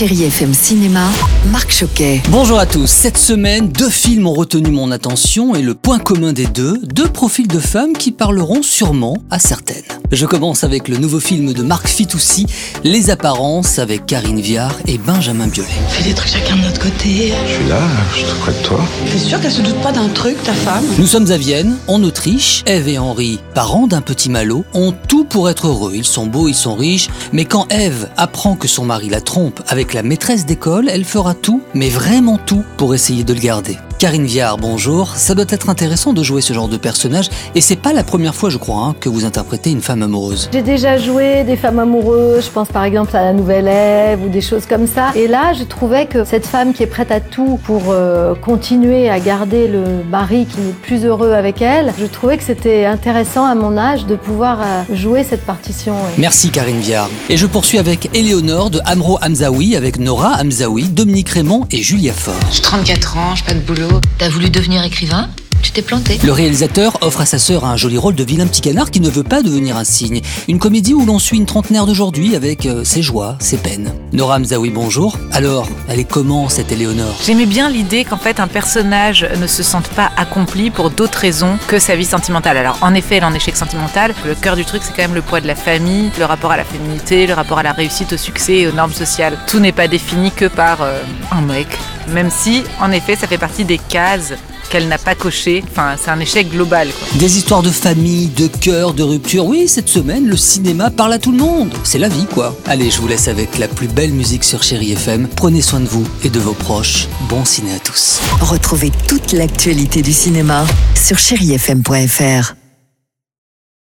Chérie FM Cinéma, Marc Choquet. Bonjour à tous. Cette semaine, deux films ont retenu mon attention et le point commun des deux, deux profils de femmes qui parleront sûrement à certaines. Je commence avec le nouveau film de Marc Fitoussi, Les Apparences, avec Karine Viard et Benjamin Biolay. On fait des trucs chacun de notre côté. Je suis là, je suis tout près de toi. T'es sûr qu'elle se doute pas d'un truc, ta femme? Nous sommes à Vienne, en Autriche. Eve et Henri, parents d'un petit malot, ont tout pour être heureux. Ils sont beaux, ils sont riches, mais quand Eve apprend que son mari la trompe avec la maîtresse d'école, elle fera tout, mais vraiment tout, pour essayer de le garder. Karine Viard, bonjour. Ça doit être intéressant de jouer ce genre de personnage, et c'est pas la première fois, je crois, hein, que vous interprétez une femme amoureuse. J'ai déjà joué des femmes amoureuses, je pense par exemple à la Nouvelle Ève ou des choses comme ça. Et là, je trouvais que cette femme qui est prête à tout pour euh, continuer à garder le mari qui n'est plus heureux avec elle, je trouvais que c'était intéressant à mon âge de pouvoir euh, jouer cette partition. ouais. Merci Karine Viard. Et je poursuis avec Éléonore de Amro Hamzaoui, avec Nora Hamzaoui, Dominique Raymond et Julia Faure. J'ai 34 ans, j'ai pas de boulot. T'as voulu devenir écrivain? Tu t'es planté. Le réalisateur offre à sa sœur un joli rôle de vilain petit canard qui ne veut pas devenir un cygne. Une comédie où l'on suit une trentenaire d'aujourd'hui avec euh, ses joies, ses peines. Nora Hamzaoui, bonjour. Alors, elle est comment cette Éléonore? J'aimais bien l'idée qu'en fait un personnage ne se sente pas accompli pour d'autres raisons que sa vie sentimentale. Alors en effet, elle est en échec sentimental. Le cœur du truc, c'est quand même le poids de la famille, le rapport à la féminité, le rapport à la réussite, au succès et aux normes sociales. Tout n'est pas défini que par euh, un mec. Même si, en effet, ça fait partie des cases qu'elle n'a pas cochées. Enfin, c'est un échec global. Quoi. Des histoires de famille, de cœur, de rupture. Oui, cette semaine, le cinéma parle à tout le monde. C'est la vie, quoi. Allez, je vous laisse avec la plus belle musique sur Chéri FM. Prenez soin de vous et de vos proches. Bon ciné à tous. Retrouvez toute l'actualité du cinéma sur chérifm.fr.